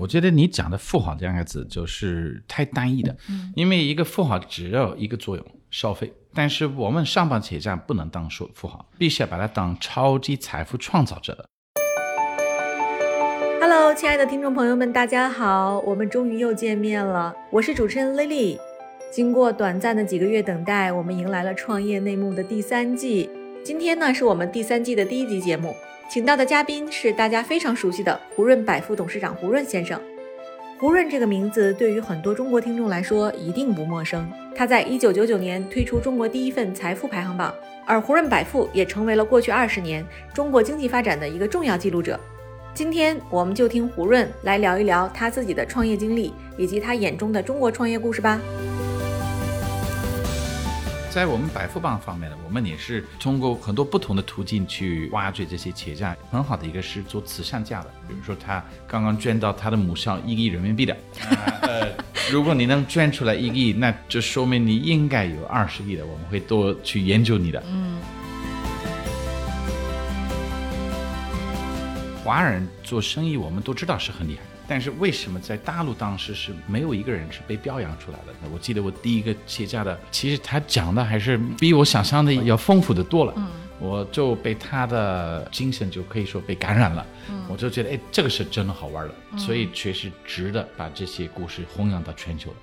我觉得你讲的富豪这两个字就是太单一的，因为一个富豪只有一个作用，消费。但是我们上榜企业家不能当说富豪，必须要把它当超级财富创造者的。Hello，亲爱的听众朋友们，大家好，我们终于又见面了，我是主持人 Lily。经过短暂的几个月等待，我们迎来了《创业内幕》的第三季。今天呢，是我们第三季的第一集节目，请到的嘉宾是大家非常熟悉的胡润百富董事长胡润先生。胡润这个名字对于很多中国听众来说一定不陌生。他在一九九九年推出中国第一份财富排行榜，而胡润百富也成为了过去二十年中国经济发展的一个重要记录者。今天我们就听胡润来聊一聊他自己的创业经历，以及他眼中的中国创业故事吧。在我们百富榜方面呢，我们也是通过很多不同的途径去挖掘这些企业家。很好的一个是做慈善家的，比如说他刚刚捐到他的母校一个亿人民币的，呃，如果你能捐出来一个亿，那就说明你应该有二十亿的，我们会多去研究你的。嗯。华人做生意，我们都知道是很厉害，但是为什么在大陆当时是没有一个人是被表扬出来的？我记得我第一个企业家的，其实他讲的还是比我想象的要丰富的多了。嗯，我就被他的精神就可以说被感染了。嗯，我就觉得，哎，这个是真的好玩的，所以确实值得把这些故事弘扬到全球的。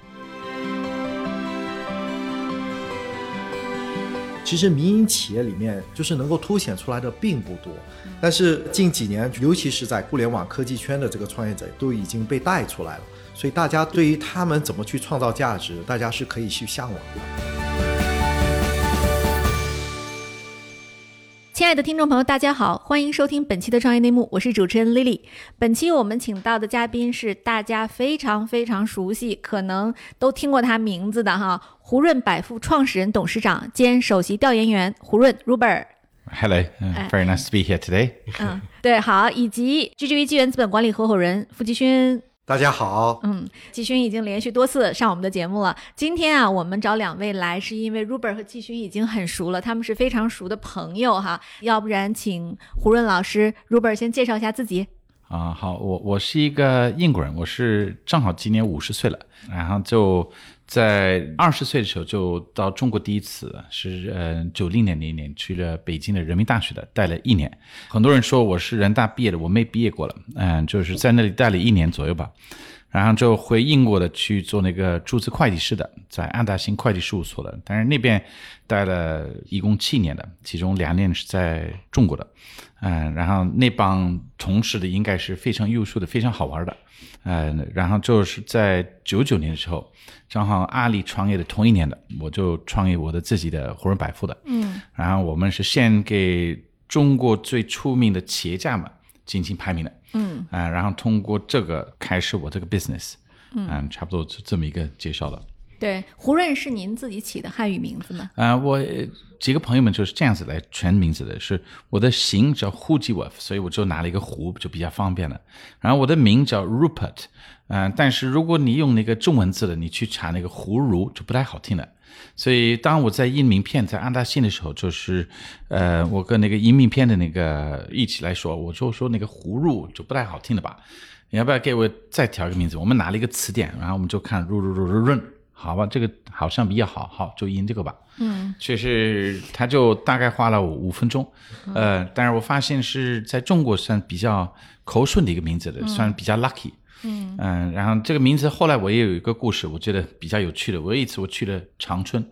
其实民营企业里面就是能够凸显出来的并不多，但是近几年，尤其是在互联网科技圈的这个创业者都已经被带出来了，所以大家对于他们怎么去创造价值，大家是可以去向往的。亲爱的听众朋友，大家好，欢迎收听本期的创业内幕，我是主持人 Lily。本期我们请到的嘉宾是大家非常非常熟悉，可能都听过他名字的哈，胡润百富创始人、董事长兼首席调研员胡润 Ruber。Hello, uh, very nice to be here today. 嗯，对，好，以及 GGV 纪元资本管理合伙人付继勋。大家好，嗯，季勋已经连续多次上我们的节目了。今天啊，我们找两位来，是因为 Ruber 和季勋已经很熟了，他们是非常熟的朋友哈。要不然，请胡润老师，Ruber 先介绍一下自己。啊，好，我我是一个英国人，我是正好今年五十岁了，然后就在二十岁的时候就到中国第一次是呃九零年那一年去了北京的人民大学的，待了一年。很多人说我是人大毕业的，我没毕业过了，嗯，就是在那里待了一年左右吧。然后就回英国的去做那个注册会计师的，在安达新会计事务所的，但是那边待了一共七年的，其中两年是在中国的，嗯，然后那帮同事的应该是非常优秀的，非常好玩的，嗯，然后就是在九九年的时候，正好阿里创业的同一年的，我就创业我的自己的胡润百富的，嗯，然后我们是先给中国最出名的企业家们进行排名的。嗯啊，然后通过这个开始我这个 business，嗯，差不多就这么一个介绍了。对，胡润是您自己起的汉语名字吗？啊、我几个朋友们就是这样子来全名字的，是我的姓叫胡吉沃，所以我就拿了一个胡，就比较方便了。然后我的名叫 Rupert，嗯、但是如果你用那个中文字的，你去查那个胡如就不太好听了。所以当我在印名片在安达信的时候，就是呃，我跟那个印名片的那个一起来说，我就说那个胡入就不太好听了吧？你要不要给我再调一个名字？我们拿了一个词典，然后我们就看润润润润润，好吧，这个好像比较好，好就印这个吧。嗯，确实，他就大概花了我五分钟，呃，但是我发现是在中国算比较口顺的一个名字的，算比较 lucky。嗯。然后这个名字后来我也有一个故事，我觉得比较有趣的。我有一次我去了长春，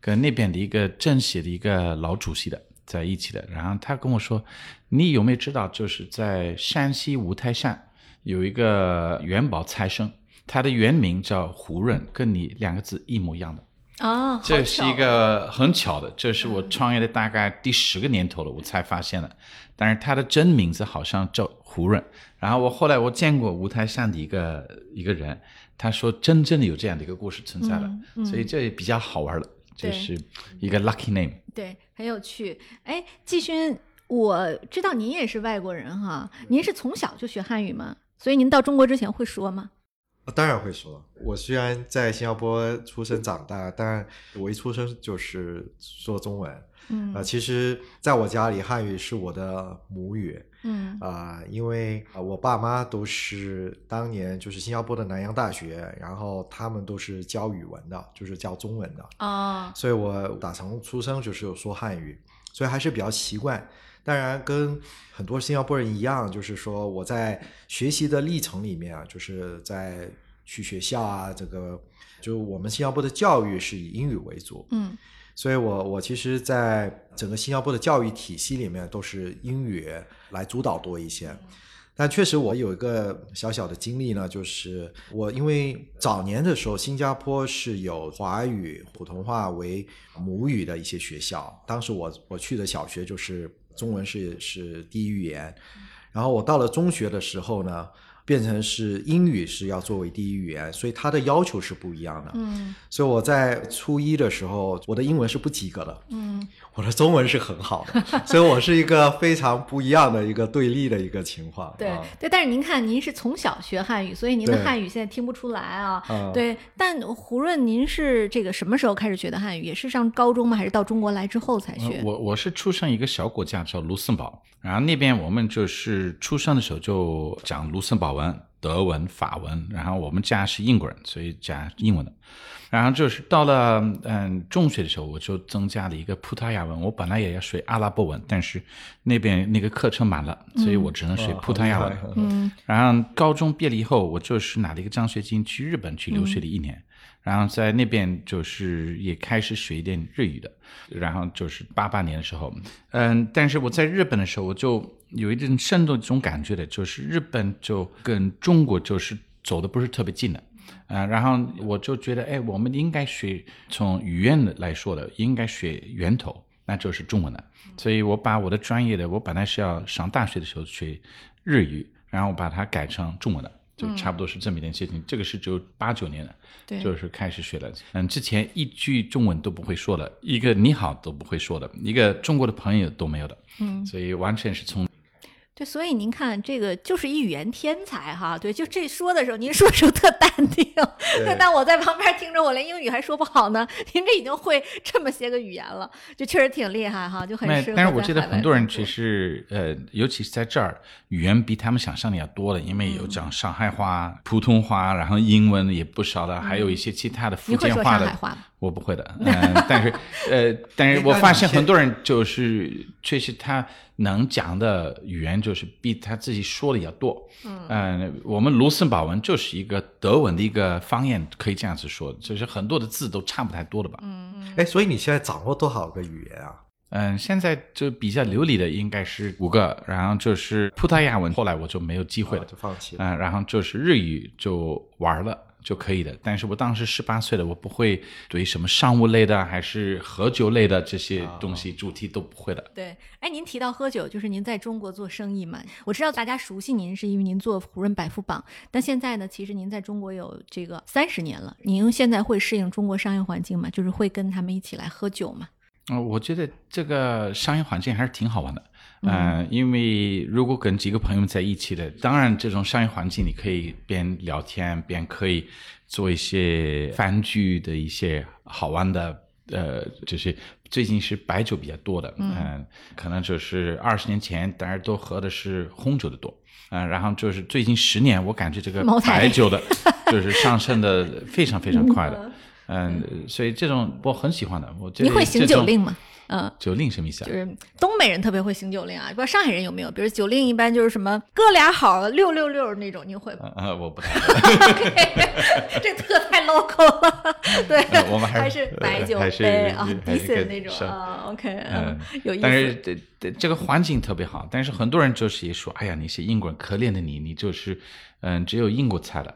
跟那边的一个政协的一个老主席的在一起的，然后他跟我说：“你有没有知道，就是在山西五台山有一个元宝财神，他的原名叫胡润，跟你两个字一模一样的。”哦，这是一个很巧的，这是我创业的大概第十个年头了，我才发现的。但是他的真名字好像叫胡润。然后我后来我见过五台山的一个一个人，他说真正的有这样的一个故事存在了，所以这也比较好玩了，这是一个 lucky name。对，很有趣。哎，季勋，我知道您也是外国人哈，您是从小就学汉语吗？所以您到中国之前会说吗？当然会说。我虽然在新加坡出生长大，但我一出生就是说中文。嗯呃，其实在我家里，汉语是我的母语。嗯啊、因为呃我爸妈都是当年就是新加坡的南洋大学，然后他们都是教语文的，就是教中文的，哦，所以我打从出生就是有说汉语，所以还是比较习惯。当然，跟很多新加坡人一样，就是说我在学习的历程里面啊，就是在去学校啊，这个就我们新加坡的教育是以英语为主，嗯所以我我其实，在整个新加坡的教育体系里面，都是英语来主导多一些。但确实，我有一个小小的经历呢，就是我因为早年的时候，新加坡是有华语、普通话为母语的一些学校。当时我我去的小学就是中文是是第一语言，然后我到了中学的时候呢，变成是英语是要作为第一语言，所以它的要求是不一样的。嗯。所以我在初一的时候，我的英文是不及格的，嗯我的中文是很好的，所以我是一个非常不一样的一个对立的一个情况。对啊对，但是您看，您是从小学汉语，所以您的汉语现在听不出来啊。嗯对，但胡润，您是这个什么时候开始学的汉语？也是上高中吗？还是到中国来之后才学？呃我我是出生一个小国家叫卢森堡，然后那边我们就是出生的时候就讲卢森堡文、德文、法文，然后我们家是英国人，所以讲英文的。然后就是到了嗯中学的时候，我就增加了一个葡萄牙文。我本来也要学阿拉伯文，但是那边那个课程满了，所以我只能学葡萄牙文。嗯然后高中毕业了以后，我就是拿了一个奖学金去日本去留学了一年，然后在那边就是也开始学一点日语的。然后就是八八年的时候，嗯，但是我在日本的时候，我就有一点深度这种感觉的，就是日本就跟中国就是走的不是特别近的。啊、然后我就觉得，哎，我们应该学从语言的来说的，应该学源头，那就是中文的。所以我把我的专业的，我本来是要上大学的时候学日语，然后我把它改成中文的，就差不多是这么一件事情。这个是只有八九年的，对就是开始学了。嗯，之前一句中文都不会说的，一个你好都不会说的，一个中国的朋友都没有的。嗯，所以完全是从对，所以您看，这个就是一语言天才哈。对，就这说的时候，您说的时候特淡定，但我在旁边听着，我连英语还说不好呢，您这已经会 这么些个语言了，就确实挺厉害哈，就很适合。但是我记得很多人其实呃，尤其是在这儿，语言比他们想象的要多了，因为有讲上海话、普通话，然后英文也不少的，还有一些其他的福建话的。上海话吗？我不会的，嗯、但是呃，但是我发现很多人就是确实他能讲的语言就是比他自己说的要多。嗯、我们卢森堡文就是一个德文的一个方言，可以这样子说，就是很多的字都差不太多的吧。嗯哎，所以你现在掌握多少个语言啊？嗯，现在就比较流利的应该是五个，然后就是葡萄牙文，后来我就没有机会了啊，就放弃了。嗯，然后就是日语就玩了就可以的。但是我当时十八岁了，我不会对什么商务类的还是喝酒类的这些东西主题都不会的。对，哎，您提到喝酒，就是您在中国做生意嘛？我知道大家熟悉您是因为您做胡润百富榜，但现在呢，其实您在中国有这个三十年了，您现在会适应中国商业环境吗？就是会跟他们一起来喝酒吗？嗯、我觉得这个商业环境还是挺好玩的。嗯、因为如果跟几个朋友在一起的，当然这种商业环境你可以边聊天边可以做一些番剧的一些好玩的，呃，就是最近是白酒比较多的，嗯、可能就是二十年前大家都喝的是红酒的多。嗯、然后就是最近十年，我感觉这个白酒的，就是上升的非常非常快的，嗯，所以这种我很喜欢的。我觉得您会行酒令吗？嗯，酒令什么意思啊就？是东北人特别会行酒令啊，不知道上海人有没有？比如酒令一般就是什么哥俩好六六六那种，你会吗？呃，我不太会。这特太 local 了，对，呃我们还还是是白酒杯啊还是，decent 那种啊，OK，嗯嗯，有意思。但是这这这个环境特别好，但是很多人就是也说，哎呀，你是英国人，可怜的你，你就是嗯，只有英国菜了。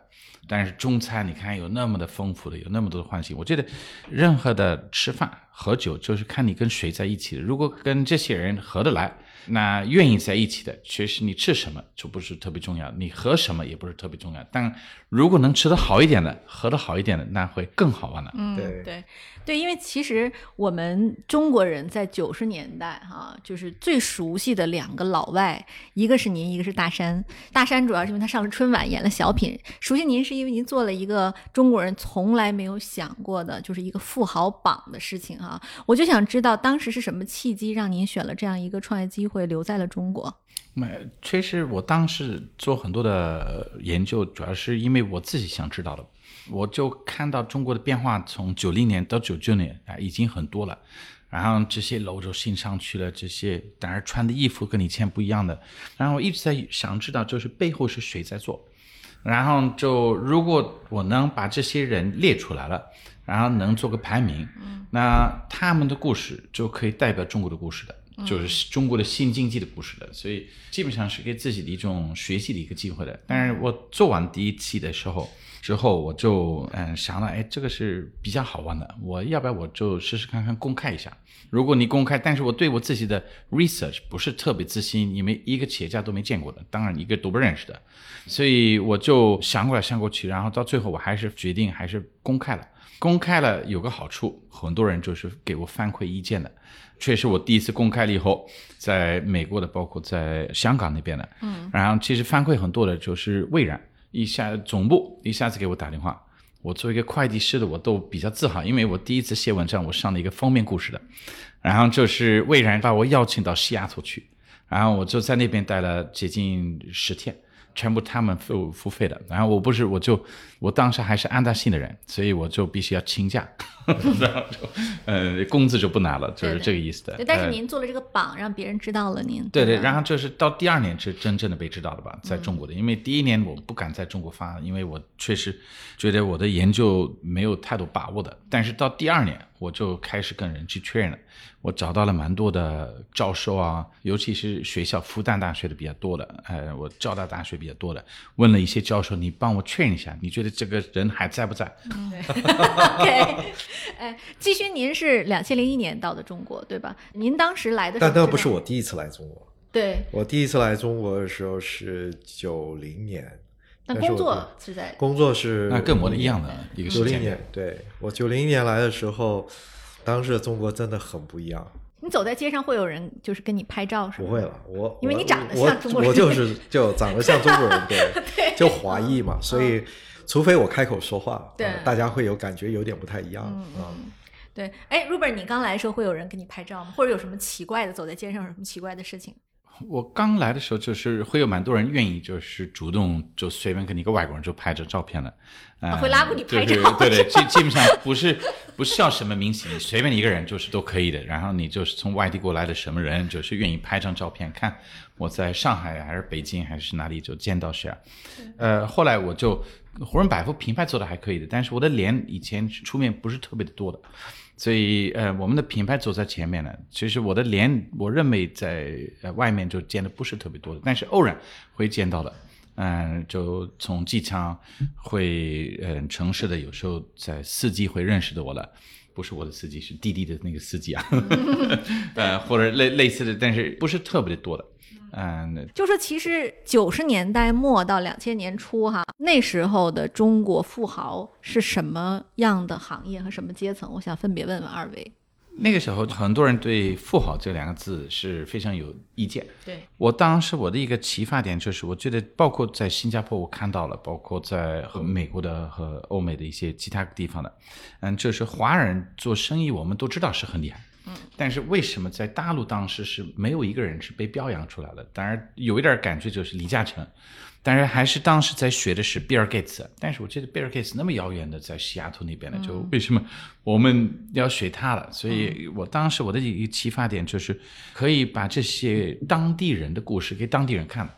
但是中餐你看有那么的丰富的，有那么多的欢喜，我觉得任何的吃饭喝酒就是看你跟谁在一起。如果跟这些人合得来，那愿意在一起的，确实你吃什么就不是特别重要，你喝什么也不是特别重要。但如果能吃得好一点的，喝得好一点的，那会更好玩的。嗯，对对对，因为其实我们中国人在九十年代哈、就是最熟悉的两个老外，一个是您，一个是大山。大山主要是因为他上了春晚演了小品，熟悉您您是因为您做了一个中国人从来没有想过的，就是一个富豪榜的事情啊。我就想知道当时是什么契机让您选了这样一个创业机会，留在了中国。没，确实，我当时做很多的研究，主要是因为我自己想知道的。我就看到中国的变化，从九零年到九九年啊，已经很多了。然后这些楼就新上去了，这些当然穿的衣服跟以前不一样的。然后我一直在想知道，就是背后是谁在做。然后就如果我能把这些人列出来了，然后能做个排名，那他们的故事就可以代表中国的故事的。就是中国的新经济的故事的，所以基本上是给自己的一种学习的一个机会的。但是我做完第一期的时候之后，我就嗯想了，哎，这个是比较好玩的，我要不要我就试试看看公开一下？如果你公开，但是我对我自己的 research 不是特别自信，因为一个企业家都没见过的，当然一个都不认识的，所以我就想过来想过去，然后到最后我还是决定还是公开了。公开了有个好处，很多人就是给我反馈意见的。确实，我第一次公开了以后，在美国的，包括在香港那边的，嗯，然后其实反馈很多的，就是蔚然一下总部一下子给我打电话。我作为一个会计师的，我都比较自豪，因为我第一次写文章，我上了一个封面故事的。然后就是蔚然把我邀请到西雅图去，然后我就在那边待了接近十天。全部他们付付费的，然后我不是，我就我当时还是安大信的人，所以我就必须要请假，然后就呃工资就不拿了，就是这个意思的。对，但是您做了这个榜，让别人知道了您。对对，然后就是到第二年是真正的被知道了吧，在中国的，因为第一年我不敢在中国发，因为我确实觉得我的研究没有太多把握的，但是到第二年。我就开始跟人去确认了，我找到了蛮多的教授啊，尤其是学校复旦大学的比较多的，呃，我交大大学比较多的，问了一些教授，你帮我确认一下，你觉得这个人还在不在？对，哎，季勋，您是两千零一年到的中国，对吧？您当时来的时候，但那不是我第一次来中国。对，我第一次来中国的时候是九零年。那工作是在工作是那跟我的一样的一个九零年，对我九零年来的时候，当时的中国真的很不一样。你走在街上会有人就是跟你拍照是吗？不会了，我因为你长得像中国人，我就是就长得像中国人，对，就华裔嘛，所以除非我开口说话，对，大家会有感觉有点不太一样嗯。对，哎，Ruben，你刚来的时候会有人给你拍照吗？或者有什么奇怪的走在街上有什么奇怪的事情？我刚来的时候，就是会有蛮多人愿意，就是主动就随便跟你一个外国人就拍着照片了，啊，会拉过你拍照，对对，基 基本上不是不需要什么明星，你随便一个人就是都可以的。然后你就是从外地过来的什么人，就是愿意拍张照片，看我在上海还是北京还是哪里就见到谁。呃，后来我就活人百富品牌做的还可以的，但是我的脸以前出面不是特别的多的。所以，呃，我们的品牌走在前面呢。其实我的脸，我认为在呃外面就见的不是特别多的，但是偶然会见到的。嗯，就从机场会，嗯，城市的有时候在司机会认识的我了，不是我的司机，是滴滴的那个司机啊，呃，或者类类似的，但是不是特别的多的。嗯，就说其实九十年代末到两千年初哈，那时候的中国富豪是什么样的行业和什么阶层？我想分别问问二位。那个时候很多人对“富豪”这两个字是非常有意见。对我当时我的一个启发点就是，我觉得包括在新加坡我看到了，包括在和美国的和欧美的一些其他地方的，嗯，就是华人做生意，我们都知道是很厉害。但是为什么在大陆当时是没有一个人是被表扬出来的？当然有一点感觉就是李嘉诚，但是还是当时在学的是比尔盖茨。但是我觉得比尔盖茨那么遥远的在西雅图那边的，就为什么我们要学他了？所以我当时我的一个启发点就是可以把这些当地人的故事给当地人看。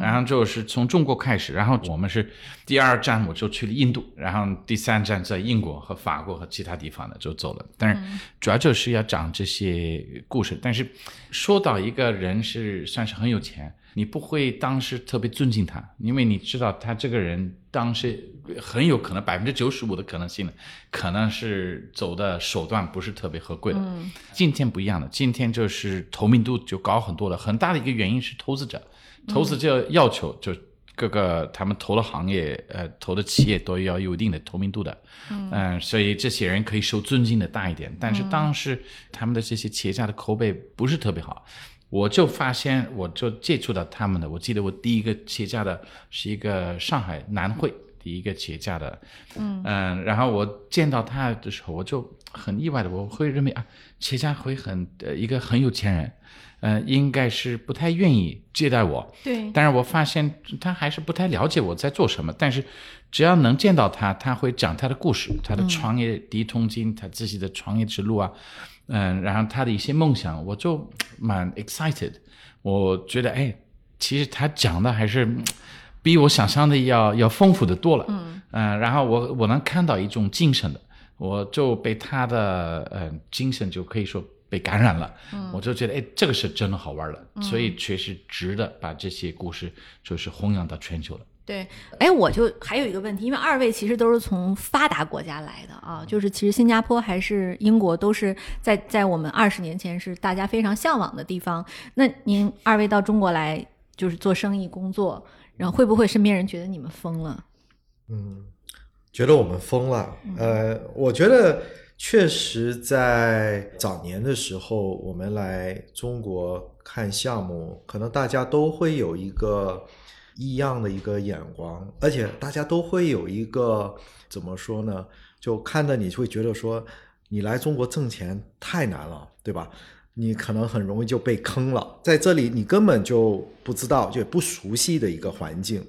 然后就是从中国开始，然后我们是第二站，我就去了印度，然后第三站在英国和法国和其他地方的就走了。但是主要就是要讲这些故事。但是说到一个人是算是很有钱，你不会当时特别尊敬他，因为你知道他这个人当时很有可能百分之九十五的可能性呢，可能是走的手段不是特别合规的。嗯今天不一样了，今天就是透明度就高很多了，很大的一个原因是投资者。投资就要求，就各个他们投的行业，呃，投的企业都要有一定的透明度的，嗯，所以这些人可以受尊敬的大一点。但是当时他们的这些企业家的口碑不是特别好，我就发现，我就接触到他们的。我记得我第一个企业家的是一个上海南汇，第一个企业家的，嗯然后我见到他的时候，我就很意外的，我会认为啊，企业家会很呃一个很有钱人，嗯、应该是不太愿意接待我，对，但是我发现他还是不太了解我在做什么，但是只要能见到他，他会讲他的故事，他的创业第一桶金，他自己的创业之路啊，嗯，然后他的一些梦想，我就蛮 excited，我觉得哎，其实他讲的还是嗯比我想象的要要丰富的多了，嗯，然后我我能看到一种精神的，我就被他的呃精神就可以说。被感染了，我就觉得哎，这个是真的好玩了，所以确实值得把这些故事就是弘扬到全球了。对，哎，我就还有一个问题，因为二位其实都是从发达国家来的啊，就是其实新加坡还是英国都是在在我们二十年前是大家非常向往的地方。那您二位到中国来就是做生意工作，然后会不会身边人觉得你们疯了？觉得我们疯了。呃，我觉得确实在早年的时候，我们来中国看项目，可能大家都会有一个异样的一个眼光，而且大家都会有一个怎么说呢？就看着你会觉得说，你来中国挣钱太难了，对吧？你可能很容易就被坑了，在这里你根本就不知道，就不熟悉的一个环境。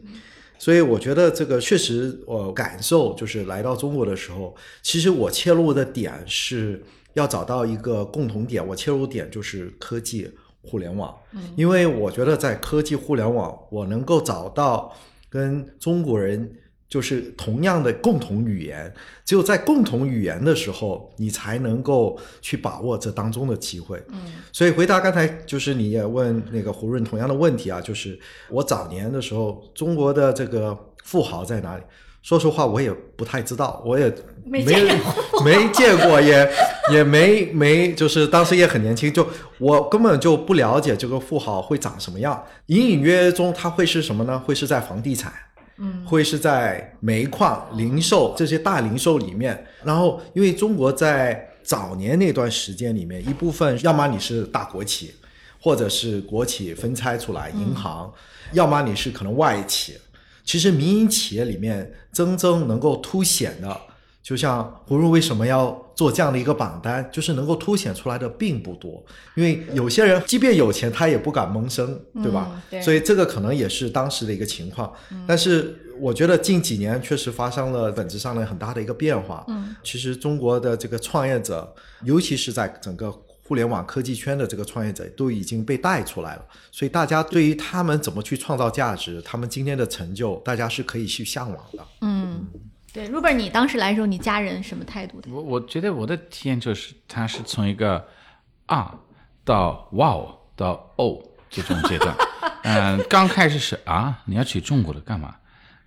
所以我觉得这个确实，我感受就是来到中国的时候，其实我切入的点是要找到一个共同点。我切入点就是科技互联网，因为我觉得在科技互联网，我能够找到跟中国人就是同样的共同语言。只有在共同语言的时候，你才能够去把握这当中的机会。嗯所以回答刚才就是你也问那个胡润同样的问题啊，就是我早年的时候，中国的这个富豪在哪里？说实话，我也不太知道，我也没没见过，也也没没，就是当时也很年轻，就我根本就不了解这个富豪会长什么样。隐隐约约中，他会是什么呢？会是在房地产，嗯会是在煤矿、零售这些大零售里面。然后，因为中国在早年那段时间里面，一部分要么你是大国企，或者是国企分拆出来银行，要么你是可能外企。其实民营企业里面真正能够凸显的，就像胡润为什么要做这样的一个榜单，就是能够凸显出来的并不多。因为有些人即便有钱，他也不敢萌生，对吧？嗯对所以这个可能也是当时的一个情况。但是我觉得近几年确实发生了本质上的很大的一个变化。嗯，其实中国的这个创业者，尤其是在整个互联网科技圈的这个创业者，都已经被带出来了。所以大家对于他们怎么去创造价值，他们今天的成就，大家是可以去向往的。嗯，对，Robert，你当时来的时候，你家人什么态度的？我我觉得我的体验就是，他是从一个啊到哇哦到哦这种阶段。嗯，刚开始是啊，你要去中国的干嘛？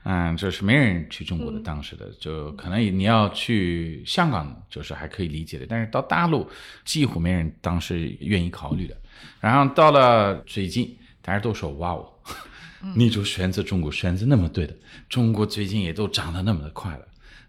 嗯，就是没人去中国的，当时的就可能你要去香港，就是还可以理解的，但是到大陆几乎没人当时愿意考虑的。然后到了最近，大家都说哇哦，你就选择中国，选择那么对的，中国最近也都涨得那么的快了。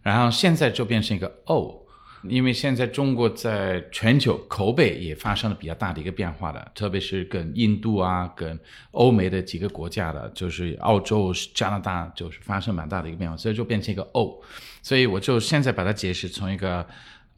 然后现在就变成一个哦，因为现在中国在全球口碑也发生了比较大的一个变化的，特别是跟印度啊、跟欧美的几个国家的，就是澳洲、加拿大，就是发生蛮大的一个变化，所以就变成一个哦。所以我就现在把它解释从一个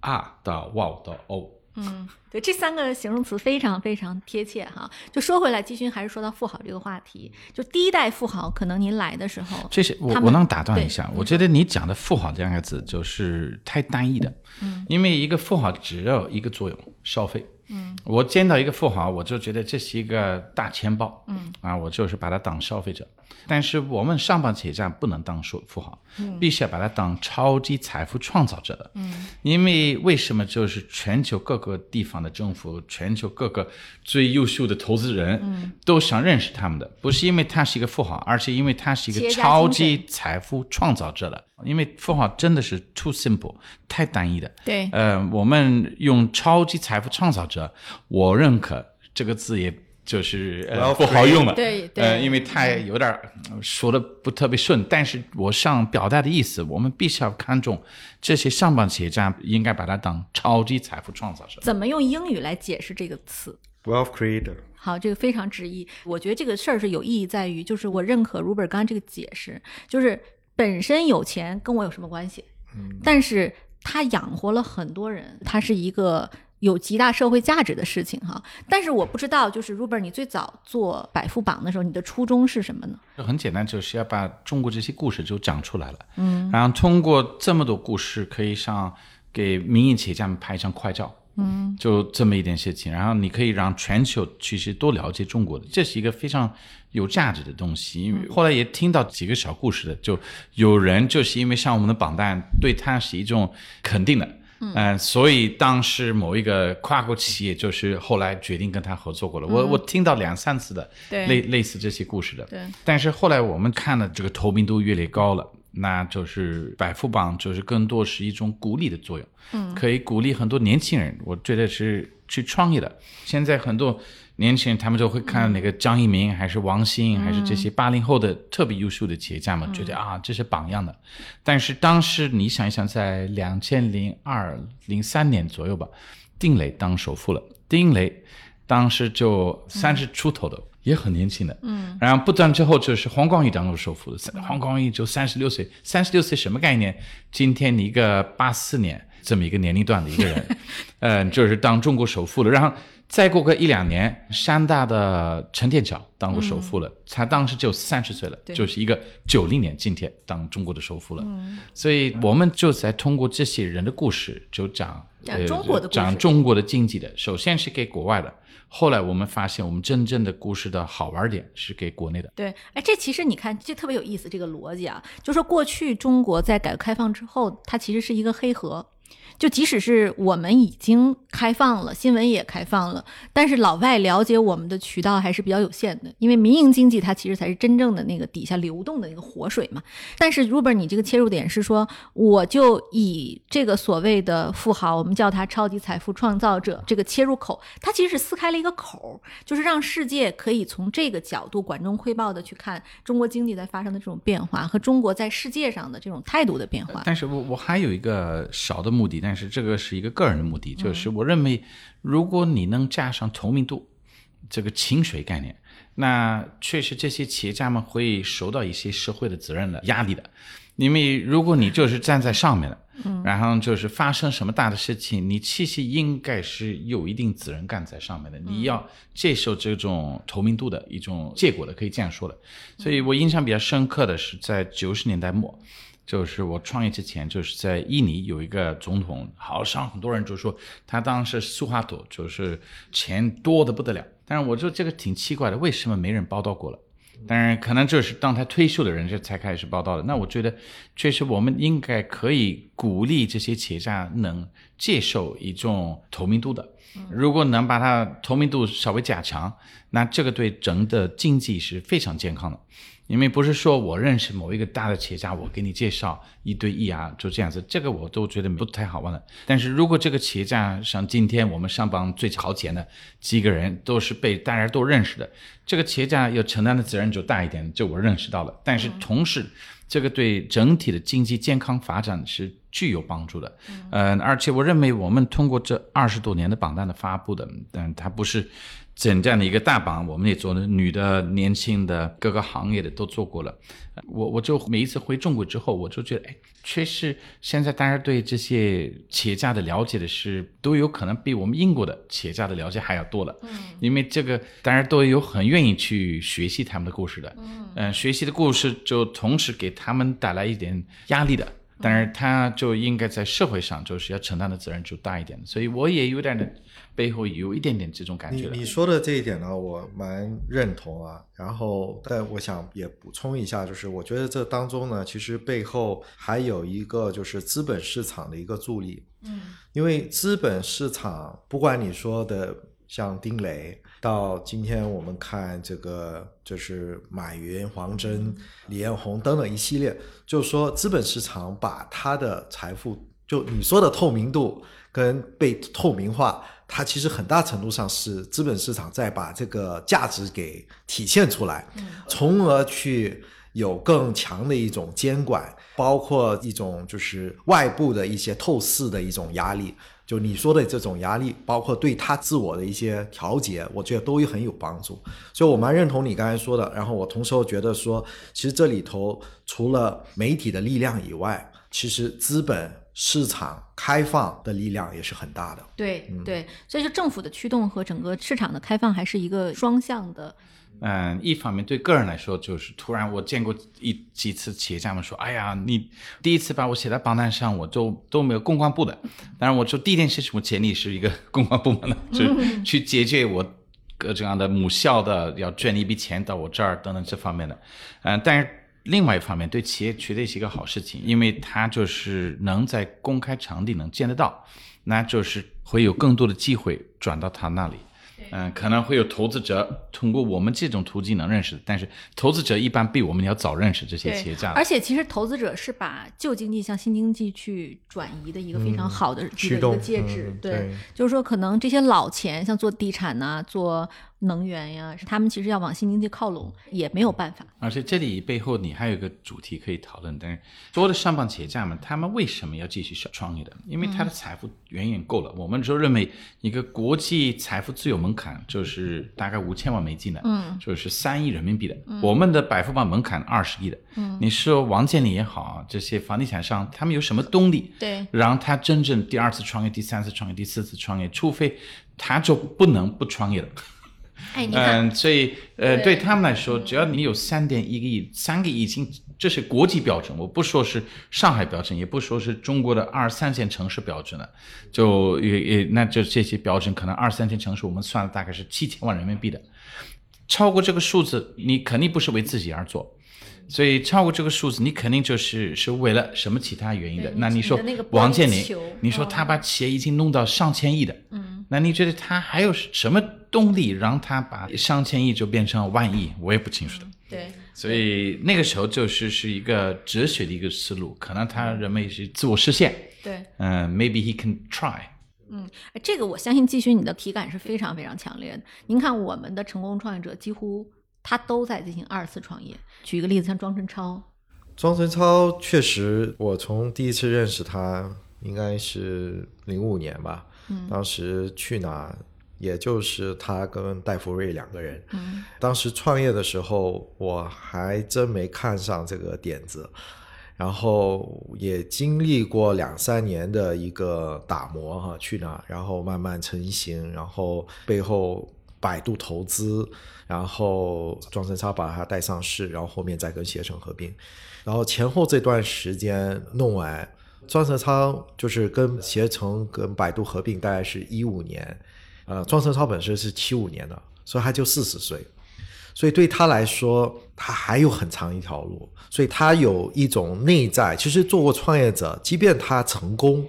啊到哇到哦。嗯，对，这三个形容词非常非常贴切哈。就说回来，季勋还是说到富豪这个话题，就第一代富豪，可能您来的时候，这些我我能打断一下，我觉得你讲的“富豪”这两个字就是太单一的，嗯，因为一个富豪只有一个作用，消费，嗯，我见到一个富豪，我就觉得这是一个大钱包，嗯，啊，我就是把他当消费者，但是我们上班企业家不能当富富豪，嗯。必须要把他当超级财富创造者。的，嗯，因为为什么就是全球各个地方的政府，全球各个最优秀的投资人，嗯，都想认识他们的，不是因为他是一个富豪，而是因为他是一个超级财富创造者的。因为富豪真的是 too simple，太单一的。对呃，我们用超级财富创造者，我认可这个字也。就是不好用了，对对呃，因为太有点说的不特别顺，但是我想表达的意思，我们必须要看重这些上榜企业家，应该把它当超级财富创造者。怎么用英语来解释这个词？Wealth creator，好，这个非常直译。我觉得这个事儿是有意义在于，就是我认可 Robert 刚刚这个解释，就是本身有钱跟我有什么关系？嗯但是他养活了很多人，他是一个有极大社会价值的事情哈。但是我不知道，就是 Ruber，你最早做百富榜的时候，你的初衷是什么呢？就很简单，就是要把中国这些故事就讲出来了。嗯，然后通过这么多故事，可以上给民营企业家们拍一张快照。嗯，就这么一点事情，然后你可以让全球其实多了解中国的，这是一个非常有价值的东西。因为后来也听到几个小故事的，就有人就是因为上我们的榜单，对他是一种肯定的，嗯，所以当时某一个跨国企业就是后来决定跟他合作过了。我我听到两三次的类类似这些故事的，对。但是后来我们看了这个透明度越来越高了。那就是百富榜，就是更多是一种鼓励的作用，嗯，可以鼓励很多年轻人，我觉得是去创业的。现在很多年轻人，他们就会看那个张一鸣，还是王兴，还是这些八零后的特别优秀的企业家嘛，觉得啊，这是榜样的。但是当时你想一想，在两千零二零三年左右吧，丁磊当首富了，丁磊当时就三十出头的。也很年轻的，嗯，然后不断之后就是黄光裕当了首富的，黄光裕就三十六岁，三十六岁什么概念？今天你一个八四年这么一个年龄段的一个人，嗯，就是当中国首富了。然后再过个一两年，山大的陈天桥当过首富了，他当时就三十岁了，就是一个九零年今天当中国的首富了。所以我们就在通过这些人的故事，就讲讲中国的讲中国的经济的，首先是给国外的。后来我们发现，我们真正的故事的好玩点是给国内的。对，哎，这其实你看，这特别有意思，这个逻辑啊，就说过去中国在改革开放之后，它其实是一个黑盒。就即使是我们已经开放了，新闻也开放了，但是老外了解我们的渠道还是比较有限的。因为民营经济它其实才是真正的那个底下流动的那个活水嘛。但是 Ruber，你这个切入点是说，我就以这个所谓的富豪，我们叫他超级财富创造者这个切入口，它其实是撕开了一个口，就是让世界可以从这个角度管中窥豹的去看中国经济在发生的这种变化和中国在世界上的这种态度的变化。但是我我还有一个小的目的，但是这个是一个个人的目的，就是我认为，如果你能加上透明度这个清水概念，那确实这些企业家们会受到一些社会的责任的压力的。因为如果你就是站在上面的，然后就是发生什么大的事情，你其实应该是有一定责任感在上面的，你要接受这种透明度的一种结果的，可以这样说的。所以我印象比较深刻的是在九十年代末。就是我创业之前，就是在印尼有一个总统，好像很多人就说他当时苏哈托就是钱多的不得了。但是我觉得这个挺奇怪的，为什么没人报道过了？当然，可能就是当他退休的人这才开始报道的。那我觉得，确实我们应该可以鼓励这些企业家能接受一种透明度的。如果能把它透明度稍微加强，那这个对整个经济是非常健康的。因为不是说我认识某一个大的企业家，我给你介绍一对一啊，就这样子，这个我都觉得不太好玩了。但是如果这个企业家像今天我们上榜最靠前的几个人都是被大家都认识的，这个企业家要承担的责任就大一点，就我认识到了。但是同时，这个对整体的经济健康发展是具有帮助的。嗯，而且我认为我们通过这二十多年的榜单的发布的，但它不是。整这样的一个大榜，我们也做了，女的、年轻的、各个行业的都做过了。我我就每一次回中国之后，我就觉得，哎，确实现在大家对这些企业家的了解的是，都有可能比我们英国的企业家的了解还要多了。嗯，因为这个大家都有很愿意去学习他们的故事的。嗯，学习的故事就同时给他们带来一点压力的。但是他就应该在社会上就是要承担的责任就大一点，所以我也有点的背后有一点点这种感觉。你你说的这一点呢，我蛮认同啊。然后，但我想也补充一下，就是我觉得这当中呢，其实背后还有一个就是资本市场的一个助力。嗯，因为资本市场，不管你说的像丁磊。到今天我们看这个，就是马云、黄峥、李彦宏等等一系列，就是说资本市场把他的财富，就你说的透明度跟被透明化，它其实很大程度上是资本市场在把这个价值给体现出来，从而去有更强的一种监管，包括一种就是外部的一些透视的一种压力。就你说的这种压力，包括对他自我的一些调节，我觉得都很有帮助。所以我蛮认同你刚才说的。然后我同时又觉得说，其实这里头除了媒体的力量以外，其实资本市场开放的力量也是很大的。对对，所以就政府的驱动和整个市场的开放还是一个双向的。嗯，一方面对个人来说，就是突然我见过一几次企业家们说：“哎呀，你第一次把我写在榜单上，我都都没有公关部的。”当然，我说第一件事情，我简历是一个 公关部门的，就是 去解决我各种各样的母校的要捐一笔钱到我这儿等等这方面的。嗯，但是另外一方面，对企业绝对是一个好事情，因为它就是能在公开场地能见得到，那就是会有更多的机会转到他那里。嗯，可能会有投资者通过我们这种途径能认识，但是投资者一般比我们要早认识这些企业家。而且，其实投资者是把旧经济向新经济去转移的一个非常好的驱动介质。对，就是说，可能这些老钱，像做地产呐，做。能源呀，是他们其实要往新经济靠拢，也没有办法。而且这里背后你还有一个主题可以讨论，但是所有的上榜企业家们，他们为什么要继续创业的？因为他的财富远远够了。我们就认为一个国际财富自由门槛就是大概五千万美金的，嗯，就是三亿人民币的。我们的百富榜门槛二十亿的，嗯，你说王健林也好，这些房地产商他们有什么动力？对，让他真正第二次创业、第三次创业、第四次创业，除非他就不能不创业了。嗯，所以呃，对他们来说，只要你有三点一个亿，三个亿已经这是国际标准。我不说是上海标准，也不说是中国的二三线城市标准了，就也也那就这些标准，可能二三线城市我们算了大概是七千万人民币的，超过这个数字，你肯定不是为自己而做。所以超过这个数字，你肯定就是是为了什么其他原因的。那你说王健林，你说他把企业已经弄到上千亿的，嗯，那你觉得他还有什么动力让他把上千亿就变成万亿？我也不清楚的。对，所以那个时候就是是一个哲学的一个思路，可能他认为是自我实现。对，嗯，maybe he can try。嗯，这个我相信继续你的体感是非常非常强烈的。您看我们的成功创业者几乎。他都在进行二次创业。举一个例子，像庄辰超。庄辰超确实，我从第一次认识他应该是零五年吧。嗯。当时去哪，也就是他跟戴福瑞两个人。嗯。当时创业的时候，我还真没看上这个点子，然后也经历过两三年的一个打磨哈，去哪，然后慢慢成型，然后背后。百度投资，然后庄森超把它带上市，然后后面再跟携程合并，然后前后这段时间弄完，庄森超就是跟携程跟百度合并，大概是一五年，呃，庄森超本身是七五年的，所以他就四十岁，所以对他来说，他还有很长一条路，所以他有一种内在，其实做过创业者，即便他成功，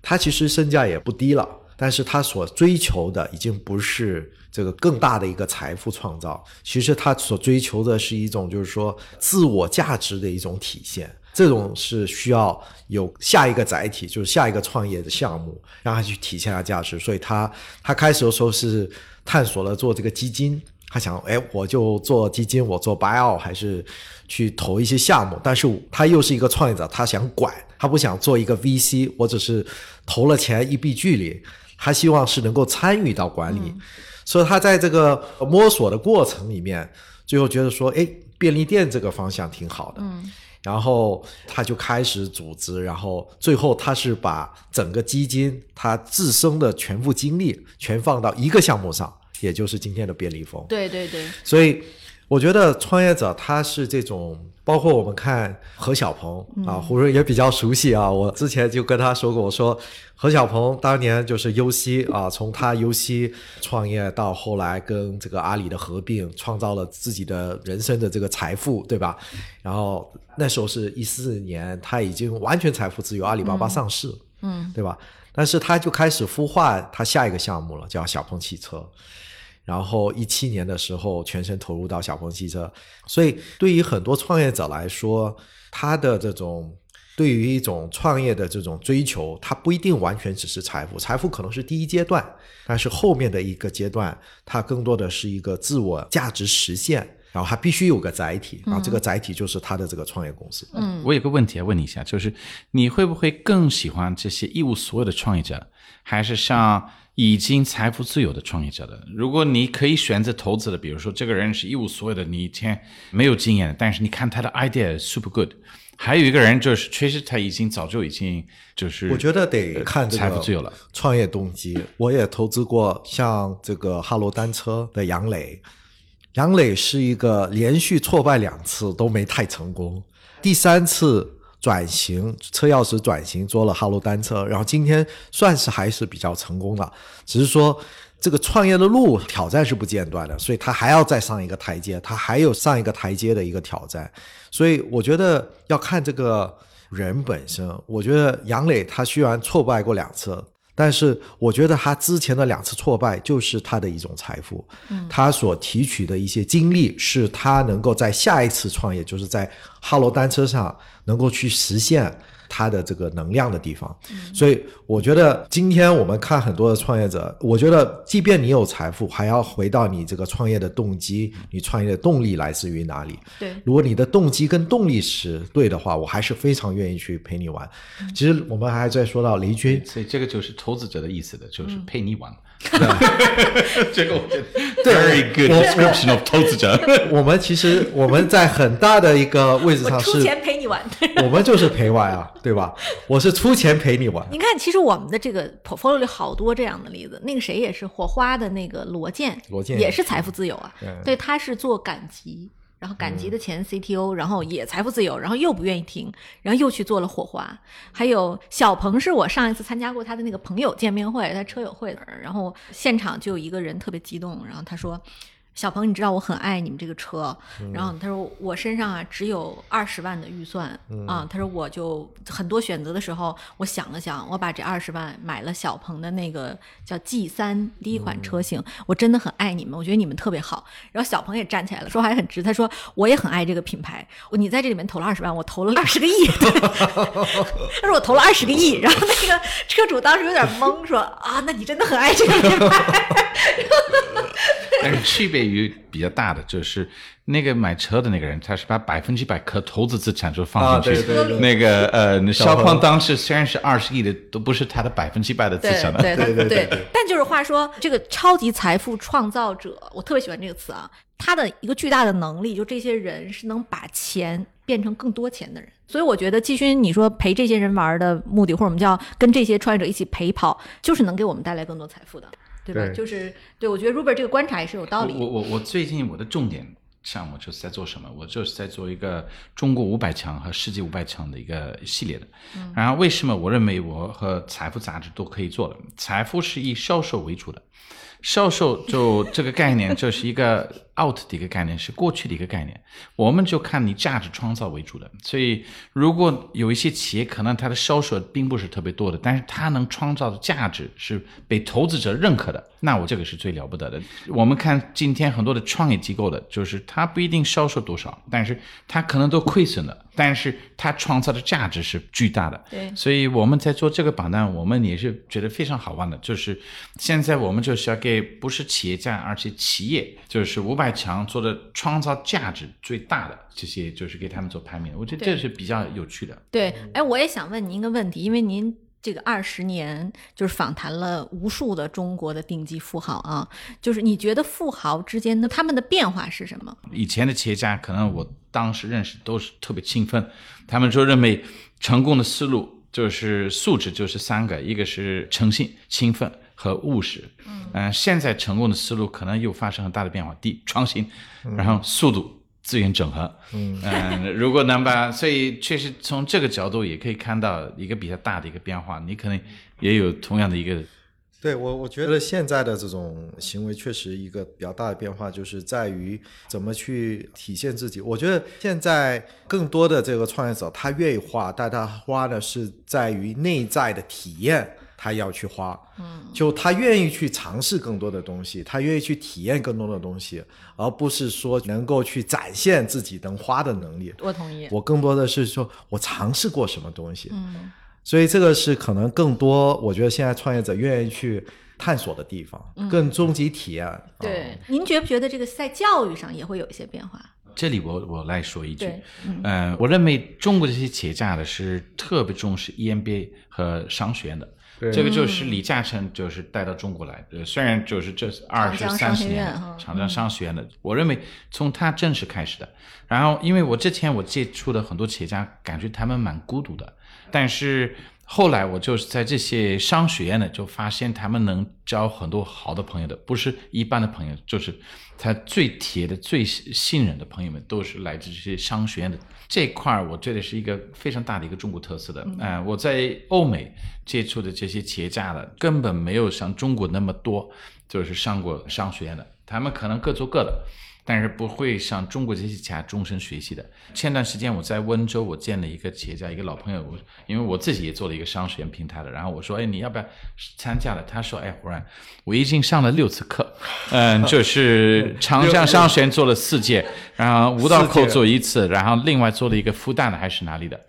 他其实身价也不低了，但是他所追求的已经不是。这个更大的一个财富创造，其实他所追求的是一种，就是说自我价值的一种体现。这种是需要有下一个载体，就是下一个创业的项目，让他去体现他价值。所以他他开始的时候是探索了做这个基金，他想，哎，我就做基金，我做 bio 还是去投一些项目。但是他又是一个创业者，他想管，他不想做一个 VC，我只是投了钱一臂距离，他希望是能够参与到管理。所以他在这个摸索的过程里面，最后觉得说，哎，便利店这个方向挺好的，嗯，然后他就开始组织，然后最后他是把整个基金他自身的全部精力全放到一个项目上，也就是今天的便利蜂。对对对。所以我觉得创业者他是这种。包括我们看何小鹏啊，胡润也比较熟悉啊。我之前就跟他说过，我说何小鹏当年就是 UC 啊，从他 UC 创业到后来跟这个阿里的合并，创造了自己的人生的这个财富，对吧？然后那时候是一四年，他已经完全财富自由，阿里巴巴上市，嗯，对吧？但是他就开始孵化他下一个项目了，叫小鹏汽车。然后一七年的时候，全身投入到小鹏汽车，所以对于很多创业者来说，他的这种对于一种创业的这种追求，他不一定完全只是财富，财富可能是第一阶段，但是后面的一个阶段，它更多的是一个自我价值实现，然后它必须有个载体，然后这个载体就是他的这个创业公司。嗯，我有个问题要问你一下，就是你会不会更喜欢这些一无所有的创业者，还是像已经财富自由的创业者的？如果你可以选择投资的，比如说这个人是一无所有的，你以前没有经验的，但是你看他的 idea super good，还有一个人就是确实他已经早就已经就是我觉得得看财富自由了。创业动机。我也投资过像这个哈罗单车的杨磊，杨磊是一个连续挫败两次都没太成功，第三次转型车钥匙转型做了哈罗单车，然后今天算是还是比较成功的，只是说。这个创业的路挑战是不间断的，所以他还要再上一个台阶，他还有上一个台阶的一个挑战，所以我觉得要看这个人本身。我觉得杨磊他虽然挫败过两次，但是我觉得他之前的两次挫败就是他的一种财富，他所提取的一些经历是他能够在下一次创业，就是在哈罗单车上能够去实现。他的这个能量的地方，所以我觉得今天我们看很多的创业者，我觉得即便你有财富，还要回到你这个创业的动机，你创业的动力来自于哪里？对，如果你的动机跟动力是对的话，我还是非常愿意去陪你玩。其实我们还在说到雷军，所以这个就是投资者的意思的，就是陪你玩。对 这个我觉得 very good description of 投资者。我们其实我们在很大的一个位置上是，钱陪你玩。我们就是陪玩啊，对吧？我是出钱陪你玩。你看，其实我们的这个 portfolio 里好多这样的例子。那个谁也是火花的那个罗健，罗健也是财富自由啊。对对，他是做赶集，然后赶集的前 CTO，、然后也财富自由，然后又不愿意停，然后又去做了火花。还有小鹏是我上一次参加过他的那个朋友见面会，他车友会，然后现场就有一个人特别激动，然后他说。小鹏，你知道我很爱你们这个车，然后他说我身上啊只有二十万的预算、啊，他说我就很多选择的时候，我想了想，我把这二十万买了小鹏的那个叫 G 三第一款车型，我真的很爱你们，我觉得你们特别好。然后小鹏也站起来了，说话也很直，他说我也很爱这个品牌，你在这里面投了二十万，我投了二十个亿，他说我投了二十个亿，然后那个车主当时有点懵，说啊，那你真的很爱这个品牌。但是区别于比较大的就是那个买车的那个人，他是把百分之百可投资资产就放进去。啊对对对那个呃，肖邦当时虽然是二十亿的，都不是他的百分之百的资产了。对对对对对但就是话说，这个超级财富创造者，我特别喜欢这个词啊。他的一个巨大的能力，就这些人是能把钱变成更多钱的人。所以我觉得季勋，你说陪这些人玩的目的，或者我们叫跟这些创业者一起陪跑，就是能给我们带来更多财富的，对吧？对就是对我觉得 Robert 这个观察也是有道理。我我我最近我的重点项目就是在做什么？我就是在做一个中国五百强和世界五百强的一个系列的。然后为什么我认为我和财富杂志都可以做的？财富是以销售为主的，销售就这个概念就是一个 out 的一个概念，是过去的一个概念。我们就看你价值创造为主的。所以如果有一些企业可能它的销售并不是特别多的，但是它能创造的价值是被投资者认可的，那我这个是最了不得的。我们看今天很多的创业机构的，就是它不一定销售多少，但是它可能都亏损了，但是它创造的价值是巨大的。对所以我们在做这个榜单，我们也是觉得非常好玩的。就是现在我们就是要给不是企业家，而且企业，就是五百强做的创造价值最大的这些，就是给他们做排名。我觉得这是比较有趣的。对，哎，我也想问您一个问题，因为您这个二十年就是访谈了无数的中国的顶级富豪啊，就是你觉得富豪之间的他们的变化是什么？以前的企业家，可能我当时认识都是特别勤奋，他们说认为成功的思路就是素质就是三个，一个是诚信、勤奋和务实。嗯、现在成功的思路可能又发生很大的变化，第一创新，然后速度。资源整合，嗯、如果能把，所以确实从这个角度也可以看到一个比较大的一个变化。你可能也有同样的一个对我，我觉得现在的这种行为确实一个比较大的变化，就是在于怎么去体现自己。我觉得现在更多的这个创业者，他愿意花，但他花的是在于内在的体验，他要去花。嗯，就他愿意去尝试更多的东西，他愿意去体验更多的东西，而不是说能够去展现自己能花的能力。我同意。我更多的是说我尝试过什么东西。嗯，所以这个是可能更多，我觉得现在创业者愿意去探索的地方，更终极体验。对，您觉不觉得这个在教育上也会有一些变化？这里我我来说一句对，嗯、我认为中国这些企业家的是特别重视 EMBA 和商学院的。这个就是李嘉诚就是带到中国来，呃，虽然就是这二十三十年长江商学院的，我认为从他正式开始的。然后，因为我之前我接触的很多企业家，感觉他们蛮孤独的，但是后来我就是在这些商学院呢，就发现他们能交很多好的朋友的，不是一般的朋友，就是他最铁的、最信任的朋友们，都是来自这些商学院的。这块儿我觉得是一个非常大的一个中国特色的。嗯、我在欧美接触的这些企业家的，根本没有像中国那么多，就是上过商学院的，他们可能各做各的。但是不会像中国这些企业家终身学习的。前段时间我在温州，我见了一个企业家，一个老朋友，我因为我自己也做了一个商学院平台的，然后我说，哎，你要不要参加了？他说，哎，胡然，我已经上了六次课，嗯，就是长江商学院做了四届，然后五道口做一次，然后另外做了一个复旦的还是哪里的。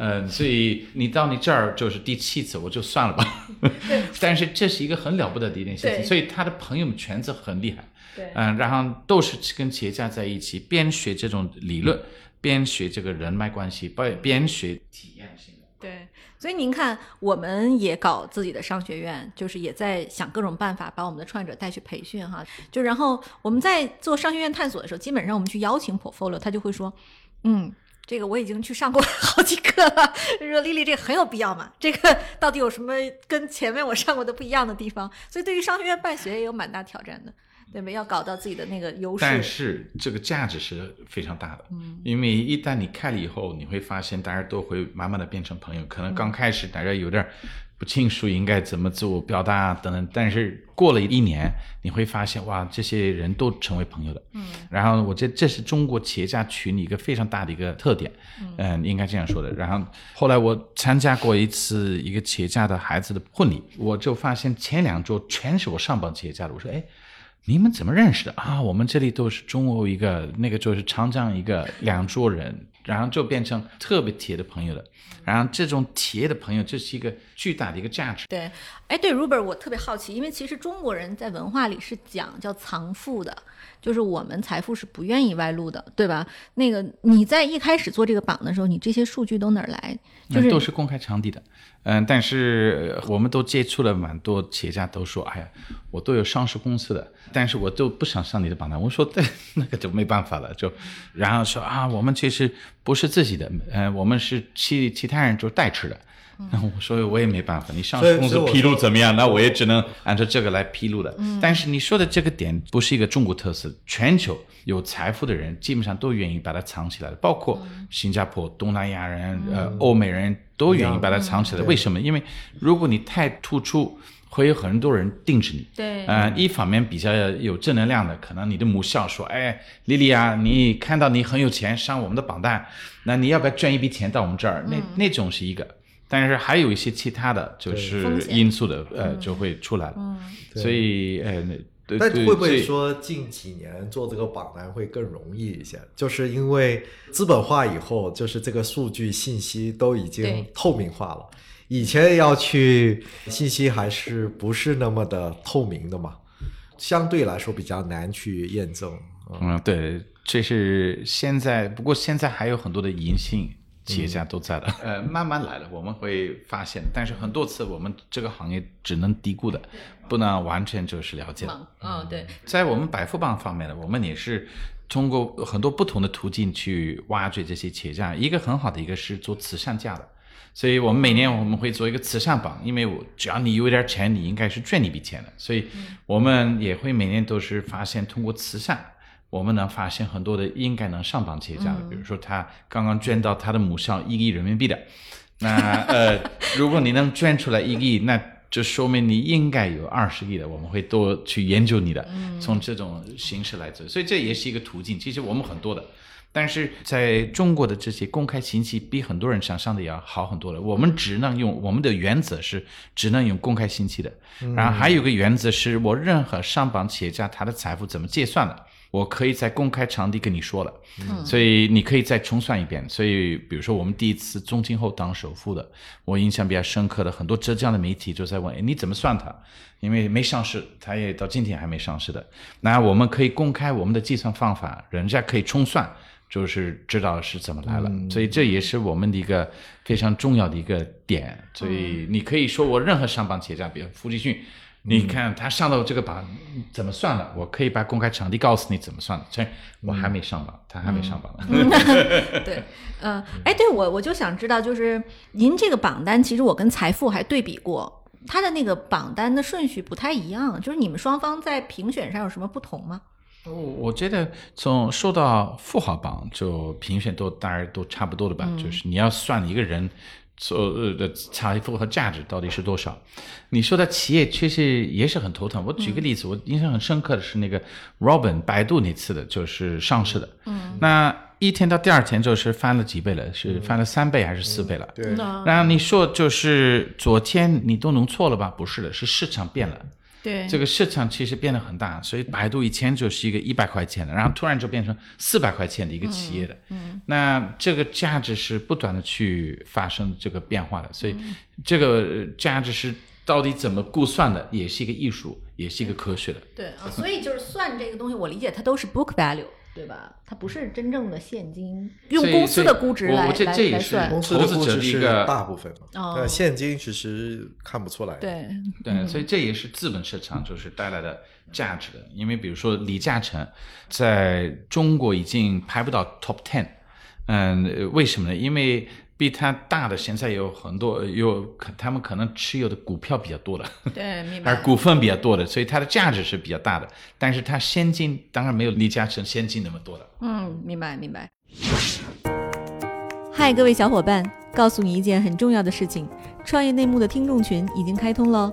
嗯，所以你到你这儿就是第七次，我就算了吧。但是这是一个很了不得的一件事情，所以他的朋友们圈子很厉害。对嗯，然后都是跟企业家在一起，边学这种理论，边学这个人脉关系，边边学体验性的。对，所以您看，我们也搞自己的商学院，就是也在想各种办法把我们的创业者带去培训哈。就然后我们在做商学院探索的时候，基本上我们去邀请 portfolio，他就会说，嗯。这个我已经去上过好几课了，就说丽丽这个很有必要嘛？这个到底有什么跟前面我上过的不一样的地方？所以对于商学院办学也有蛮大挑战的，对吧？要搞到自己的那个优势。但是这个价值是非常大的，嗯，因为一旦你开了以后，你会发现大家都会慢慢的变成朋友。可能刚开始大家有点不清楚应该怎么自我表达等等，但是过了一年，你会发现哇，这些人都成为朋友了。嗯，然后我觉得这是中国企业家群里一个非常大的一个特点，嗯、应该这样说的。然后后来我参加过一次一个企业家的孩子的婚礼，我就发现前两周全是我上榜企业家的，我说哎。你们怎么认识的啊？我们这里都是中欧一个，那个就是长江一个两桌人，然后就变成特别铁的朋友了。然后这种铁的朋友，这是一个巨大的一个价值。对，哎，对，Ruber，我特别好奇，因为其实中国人在文化里是讲叫藏富的，就是我们财富是不愿意外露的，对吧？那个你在一开始做这个榜的时候，你这些数据都哪儿来？那都是公开场地的，嗯，但是我们都接触了蛮多企业家，都说，哎呀，我都有上市公司的，但是我都不想上你的榜单。我说，对，那个就没办法了，就，然后说啊，我们其实不是自己的，呃，我们是其其他人就代持的。那 我说我也没办法，你上市公司披露怎么样？那我也只能按照这个来披露的。但是你说的这个点不是一个中国特色，全球有财富的人基本上都愿意把它藏起来，包括新加坡、东南亚人、呃欧美人都愿意把它藏起来。为什么？因为如果你太突出，会有很多人盯着你。对呃，一方面比较有正能量的，可能你的母校说，哎，莉莉啊，你看到你很有钱，上我们的榜单，那你要不要捐一笔钱到我们这儿？那那种是一个。但是还有一些其他的就是因素的，呃，就会出来了。所以，呃，对但对所以会不会说近几年做这个榜单会更容易一些？就是因为资本化以后，就是这个数据信息都已经透明化了。以前要去信息还是不是那么的透明的嘛，相对来说比较难去验证。嗯嗯，对，这是现在，不过现在还有很多的银杏企业家都在了，呃，慢慢来了，我们会发现，但是很多次我们这个行业只能低估的，不能完全就是了解的。嗯，对，在我们百富榜方面呢，我们也是通过很多不同的途径去挖掘这些企业家。一个很好的一个是做慈善家的，所以我们每年我们会做一个慈善榜，因为我只要你有一点钱，你应该是赚一笔钱的，所以我们也会每年都是发现通过慈善。我们能发现很多的应该能上榜企业家的，比如说他刚刚捐到他的母校一个亿人民币的，那 呃，如果你能捐出来一个亿，那就说明你应该有二十亿的，我们会多去研究你的，从这种形式来做，所以这也是一个途径。其实我们很多的，但是在中国的这些公开信息比很多人想象的要好很多了。我们只能用我们的原则是只能用公开信息的，然后还有个原则是我任何上榜企业家他的财富怎么计算的。我可以在公开场地跟你说了，所以你可以再重算一遍。所以，比如说我们第一次宗庆后当首富的，我印象比较深刻的，很多浙江的媒体就在问：哎，你怎么算它？因为没上市，它也到今天还没上市的。那我们可以公开我们的计算方法，人家可以重算，就是知道是怎么来了。所以这也是我们的一个非常重要的一个点。所以你可以说我任何上榜企业家，比如付继迅。你看他上到这个榜怎么算的？我可以把公开场地告诉你怎么算的。这我还没上榜，他还没上榜呢。对，嗯，哎，对我我就想知道，就是您这个榜单，其实我跟财富还对比过，他的那个榜单的顺序不太一样，就是你们双方在评选上有什么不同吗？我我觉得从说到富豪榜，就评选都当然都差不多的吧，就是你要算一个人。所的财富和价值到底是多少？你说的企业确实也是很头疼。我举个例子，我印象很深刻的是那个 Robin 百度那次的，就是上市的。嗯，那一天到第二天就是翻了几倍了，是翻了三倍还是四倍了？对。然后你说就是昨天你都弄错了吧？不是的，是市场变了。对，这个市场其实变得很大，所以百度以前就是一个一百块钱的，然后突然就变成四百块钱的一个企业的，嗯，那这个价值是不断的去发生这个变化的，所以这个价值是到底怎么估算的，也是一个艺术，也是一个科学的。对啊，所以就是算这个东西，我理解它都是 book value。对吧？它不是真正的现金，用公司的估值来来来算。公司的估值是大部分嘛？对，现金其实看不出来。对对，所以这也是资本市场就是带来的价值的。因为比如说李嘉诚在中国已经排不到 top ten，嗯，为什么呢？因为比他大的现在有很多，有可他们可能持有的股票比较多的，对，明白。而股份比较多的，所以它的价值是比较大的。但是它现金当然没有李嘉诚现金那么多的。嗯，明白明白。嗨，各位小伙伴，告诉你一件很重要的事情：创业内幕的听众群已经开通喽。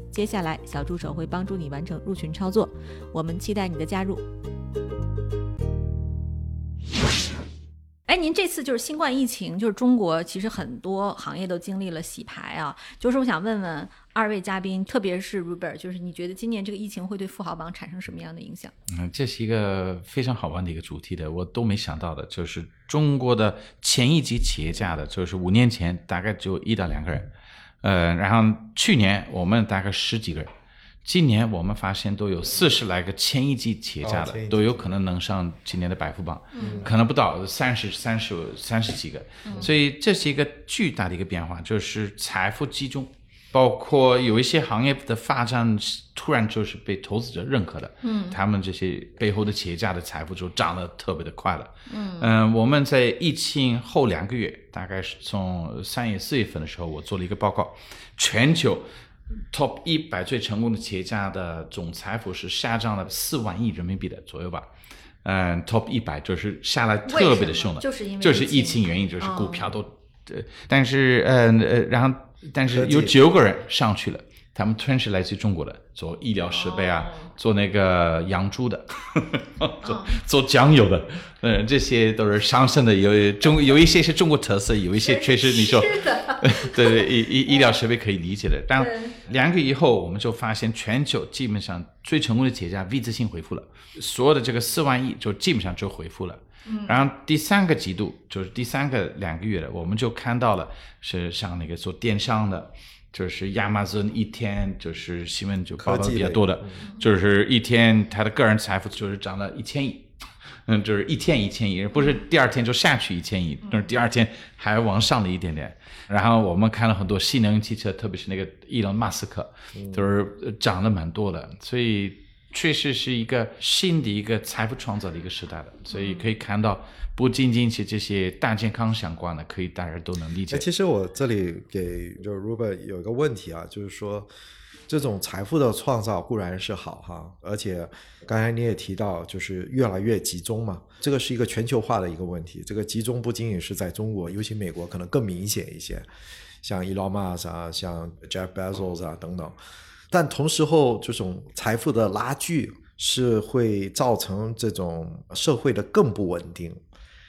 接下来，小助手会帮助你完成入群操作。我们期待你的加入。哎，您这次就是新冠疫情，就是中国其实很多行业都经历了洗牌啊。就是我想问问二位嘉宾，特别是 Robert，就是你觉得今年这个疫情会对富豪榜产生什么样的影响？嗯，这是一个非常好玩的一个主题的，我都没想到的，就是中国的前一级企业家的，就是五年前大概只有一到两个人，呃，然后去年我们大概十几个人。今年我们发现都有四十来个千亿级企业家的，都有可能能上今年的百富榜，可能不到三十三十三十几个，所以这是一个巨大的一个变化，就是财富集中，包括有一些行业的发展突然就是被投资者认可的，嗯，他们这些背后的企业家的财富就涨得特别的快了，嗯。嗯，我们在疫情后两个月，大概是从三月四月份的时候，我做了一个报告，全球。Top 一百最成功的企业家的总财富是下降了四万亿人民币的左右吧？嗯，Top 一百就是下来特别的凶的，就是因为就是疫情原因，就是股票都，呃，但是嗯呃，然后但是有九个人上去了。他们全是来自中国的，做医疗设备啊，做那个养猪的，做做酱油的，嗯，这些都是上升的。有中有一些是中国特色，有一些确实你说，对对，医医医疗设备可以理解的。但两个月以后，我们就发现全球基本上最成功的企业家 V 字性回复了，所有的这个四万亿就基本上就回复了。然后第三个季度就是第三个两个月的，我们就看到了是像那个做电商的。就是亚马逊一天就是新闻就报道比较多的，就是一天他的个人财富就是涨了一千亿，嗯，就是一天一千亿，不是第二天就下去一千亿，但是第二天还往上了一点点。然后我们看了很多新能源汽车，特别是那个伊隆马斯克，就是涨了蛮多的，所以。确实是一个新的一个财富创造的一个时代了，所以可以看到，不仅仅是这些大健康相关的，可以大家都能理解。其实我这里给就是 Robert 有一个问题啊，就是说，这种财富的创造固然是好哈，而且刚才你也提到，就是越来越集中嘛，这个是一个全球化的一个问题。这个集中不仅仅是在中国，尤其美国可能更明显一些，像 Elon Musk 啊，像 Jeff Bezos 啊等等。但同时候，这种财富的拉锯是会造成这种社会的更不稳定，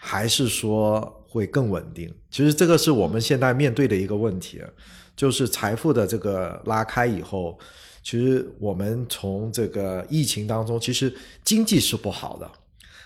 还是说会更稳定？其实这个是我们现在面对的一个问题。就是财富的这个拉开以后，其实我们从这个疫情当中，其实经济是不好的，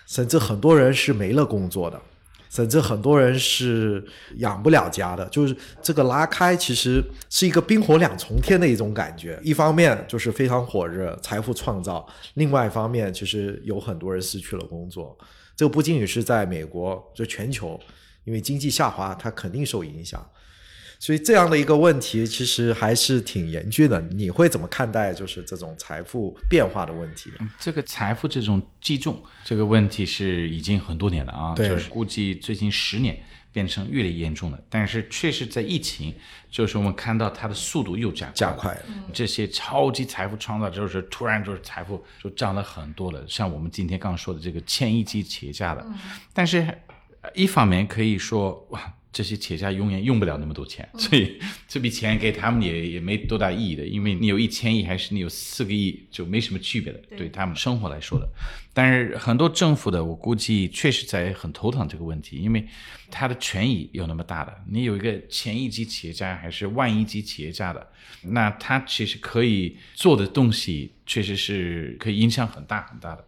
甚至很多人是没了工作的，甚至很多人是养不了家的。就是这个拉开，其实是一个冰火两重天的一种感觉。一方面就是非常火热，财富创造；另外一方面，其实有很多人失去了工作。这个不仅仅是在美国，就全球，因为经济下滑，它肯定受影响。所以这样的一个问题其实还是挺严峻的。你会怎么看待就是这种财富变化的问题？这个财富这种计重这个问题是已经很多年了啊，就是估计最近十年变成越来越严重了。但是确实在疫情，就是我们看到它的速度又加加快了。这些超级财富创造就是突然就是财富就涨了很多了。像我们今天刚说的这个千亿级企业家的，但是一方面可以说哇。这些企业家永远用不了那么多钱，所以这笔钱给他们也也没多大意义的，因为你有一千亿还是你有四个亿就没什么区别的，对他们生活来说的。但是很多政府的，我估计确实在很头疼这个问题，因为他的权益有那么大的，你有一个千亿级企业家还是万亿级企业家的，那他其实可以做的东西确实是可以影响很大很大的。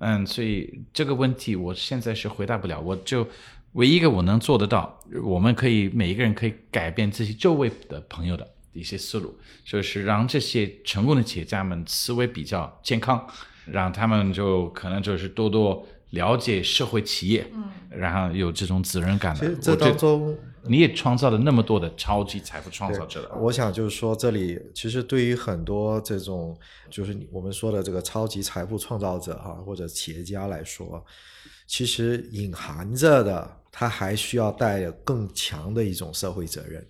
嗯，所以这个问题我现在是回答不了，我就。唯一一个我能做得到，我们可以每一个人可以改变自己周围的朋友的一些思路，就是让这些成功的企业家们思维比较健康，让他们就可能就是多多了解社会企业，嗯，然后有这种责任感的。这当中你也创造了那么多的超级财富创造者。我想就是说，这里其实对于很多这种就是我们说的这个超级财富创造者哈，或者企业家来说，其实隐含着的。他还需要带有更强的一种社会责任，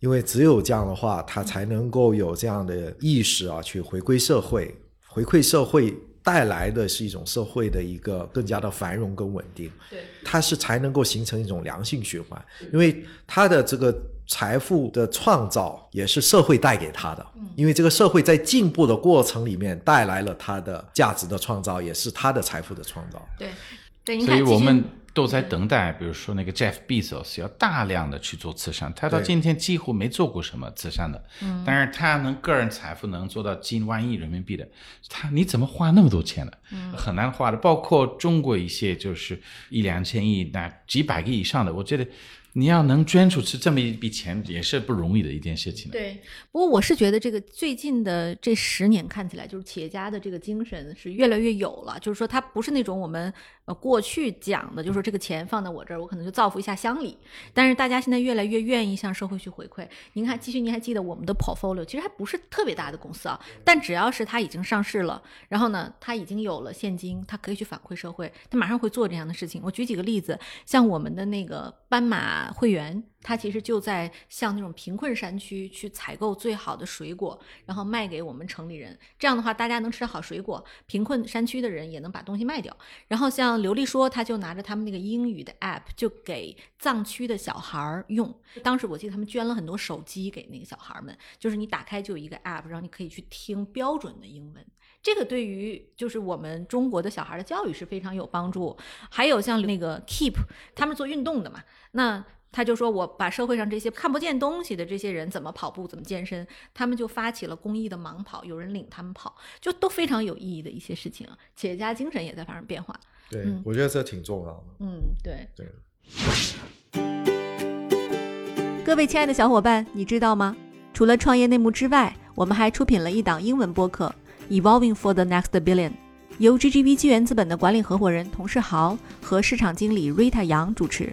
因为只有这样的话，他才能够有这样的意识啊，去回归社会，回馈社会带来的是一种社会的一个更加的繁荣跟稳定。对，他是才能够形成一种良性循环，因为他的这个财富的创造也是社会带给他的，因为这个社会在进步的过程里面带来了他的价值的创造，也是他的财富的创造。对，对，所以我们。都在等待，比如说那个 Jeff Bezos 要大量的去做慈善，他到今天几乎没做过什么慈善的，嗯，但是他能个人财富能做到近万亿人民币的，他你怎么花那么多钱呢？嗯，很难花的，包括中国一些就是一两千亿那几百个以上的，我觉得。你要能捐出去这么一笔钱，也是不容易的一件事情。对，不过我是觉得这个最近的这十年看起来，就是企业家的这个精神是越来越有了。就是说，他不是那种我们呃过去讲的，就是这个钱放在我这儿，我可能就造福一下乡里。但是大家现在越来越愿意向社会去回馈。您看，继续您还记得我们的 portfolio 其实还不是特别大的公司啊，但只要是它已经上市了，然后呢，它已经有了现金，它可以去反馈社会，它马上会做这样的事情。我举几个例子，像我们的那个斑马。会员他其实就在向那种贫困山区去采购最好的水果，然后卖给我们城里人。这样的话，大家能吃好水果，贫困山区的人也能把东西卖掉。然后像刘丽说，他就拿着他们那个英语的 app，就给藏区的小孩儿用。当时我记得他们捐了很多手机给那个小孩们，就是你打开就有一个 app，然后你可以去听标准的英文。这个对于就是我们中国的小孩的教育是非常有帮助。还有像那个 Keep，他们做运动的嘛，那。他就说：“我把社会上这些看不见东西的这些人怎么跑步，怎么健身，他们就发起了公益的盲跑，有人领他们跑，就都非常有意义的一些事情啊。企业家精神也在发生变化。对，我觉得这挺重要的。嗯，对对。各位亲爱的小伙伴，你知道吗？除了创业内幕之外，我们还出品了一档英文播客《Evolving for the Next Billion》，由 GGV 纪元资本的管理合伙人童世豪和市场经理 Rita 杨主持。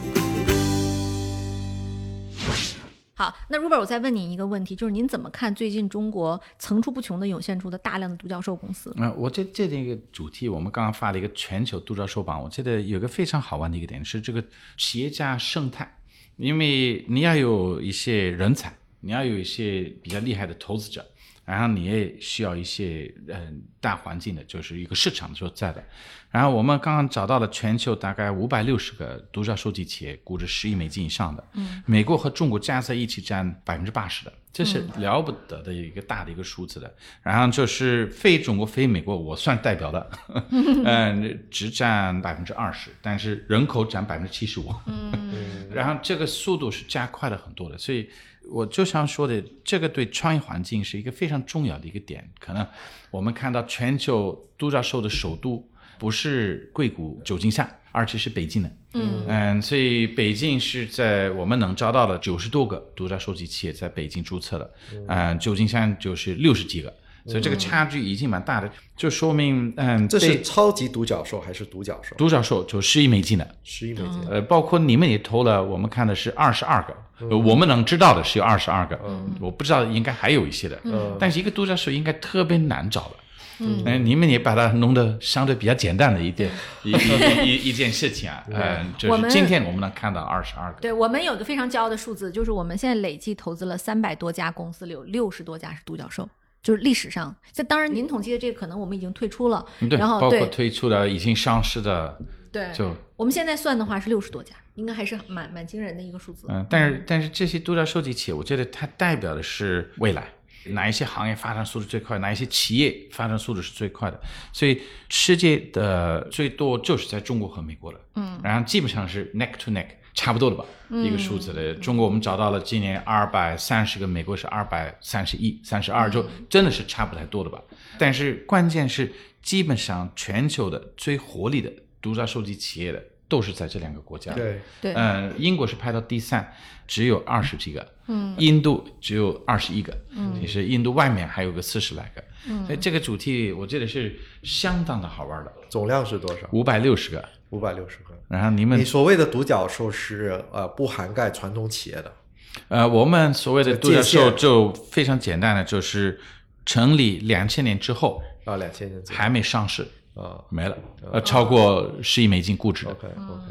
好，那 Ruber，我再问您一个问题，就是您怎么看最近中国层出不穷的涌现出的大量的独角兽公司？嗯、我这这的一个主题，我们刚刚发了一个全球独角兽榜，我记得有个非常好玩的一个点是这个企业家生态，因为你要有一些人才，你要有一些比较厉害的投资者，然后你也需要一些嗯大环境的，就是一个市场所在的。然后我们刚刚找到了全球大概五百六十个独角兽级企业，估值十亿美金以上的，嗯，美国和中国加在一起占百分之八十的，这是了不得的一个大的一个数字的。然后就是非中国非美国，我算代表的，嗯，只占百分之二十，但是人口占百分之七十五，嗯，然后这个速度是加快了很多的，所以。我就想说的，这个对创业环境是一个非常重要的一个点。可能我们看到全球独角兽的首都不是硅谷、旧金山，而且是北京的。嗯嗯所以北京是在我们能招到的九十多个独角兽级企业在北京注册的，嗯，旧金山就是六十几个，所以这个差距已经蛮大的，就说明嗯，这是超级独角兽还是独角兽？独角兽就十亿美金的。十亿美金。呃，包括你们也投了，我们看的是二十二个，呃我们能知道的是有二十二个，我不知道应该还有一些的，嗯。但是一个独角兽应该特别难找的。嗯，你们也把它弄得相对比较简单的一点 一一一一件事情啊，嗯，就是今天我们能看到二十二个，对我们有个非常骄傲的数字，就是我们现在累计投资了三百多家公司里，有六十多家是独角兽，就是历史上。这当然，您统计的这个可能我们已经退出了，然后包括退出的已经上市的，对，就我们现在算的话是六十多家，应该还是蛮蛮惊人的一个数字。嗯，但是但是这些独角兽级企业，我觉得它代表的是未来，哪一些行业发展速度最快，哪一些企业发展速度是最快的。所以世界的最多就是在中国和美国了，嗯，然后基本上是 neck to neck。差不多了吧，一个数字的。中国我们找到了今年二百三十个，美国是二百三十一、三十二，就真的是差不太多的吧。但是关键是，基本上全球的最活力的独家收集企业的都是在这两个国家。对，对，嗯，英国是排到第三，只有二十几个，嗯，印度只有二十一个，嗯，其实印度外面还有个四十来个，嗯，所以这个主题我觉得是相当的好玩的，总量是多少？五百六十个，五百六十个。然后你们你所谓的独角兽是呃不涵盖传统企业的，呃，我们所谓的独角兽就非常简单的，就是成立两千年之后啊，两千年还没上市，啊没了，呃，超过十亿美金估值的。，OK OK，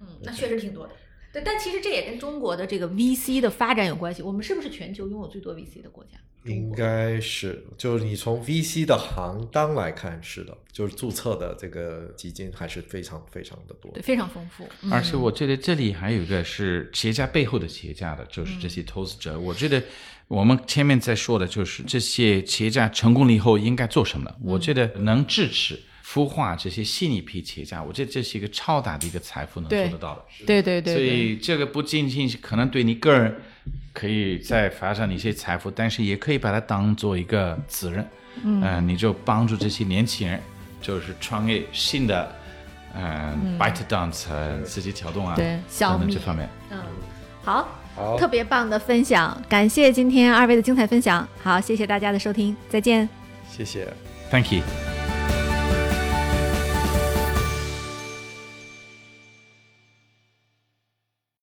嗯，那确实挺多的。对，但其实这也跟中国的这个 VC 的发展有关系。我们是不是全球拥有最多 VC 的国家？应该是，就是你从 VC 的行当来看，是的，就是注册的这个基金还是非常非常的多对，。非常丰富。嗯而且我觉得这里还有一个是企业家背后的企业家的，就是这些投资者。我觉得我们前面在说的就是这些企业家成功了以后应该做什么呢？我觉得能支持孵化这些新一批企业家，我觉得这是一个超大的一个财富能做得到的。对对对所以这个不仅仅是可能对你个人可以再发展一些财富，但是也可以把它当做一个责任。嗯、你就帮助这些年轻人，就是创业新的，嗯、b y t e Dance、呃、字节跳动啊，对小等等米这方面。嗯，好，好特别棒的分享，感谢今天二位的精彩分享。好，谢谢大家的收听，再见。谢谢。Thank you.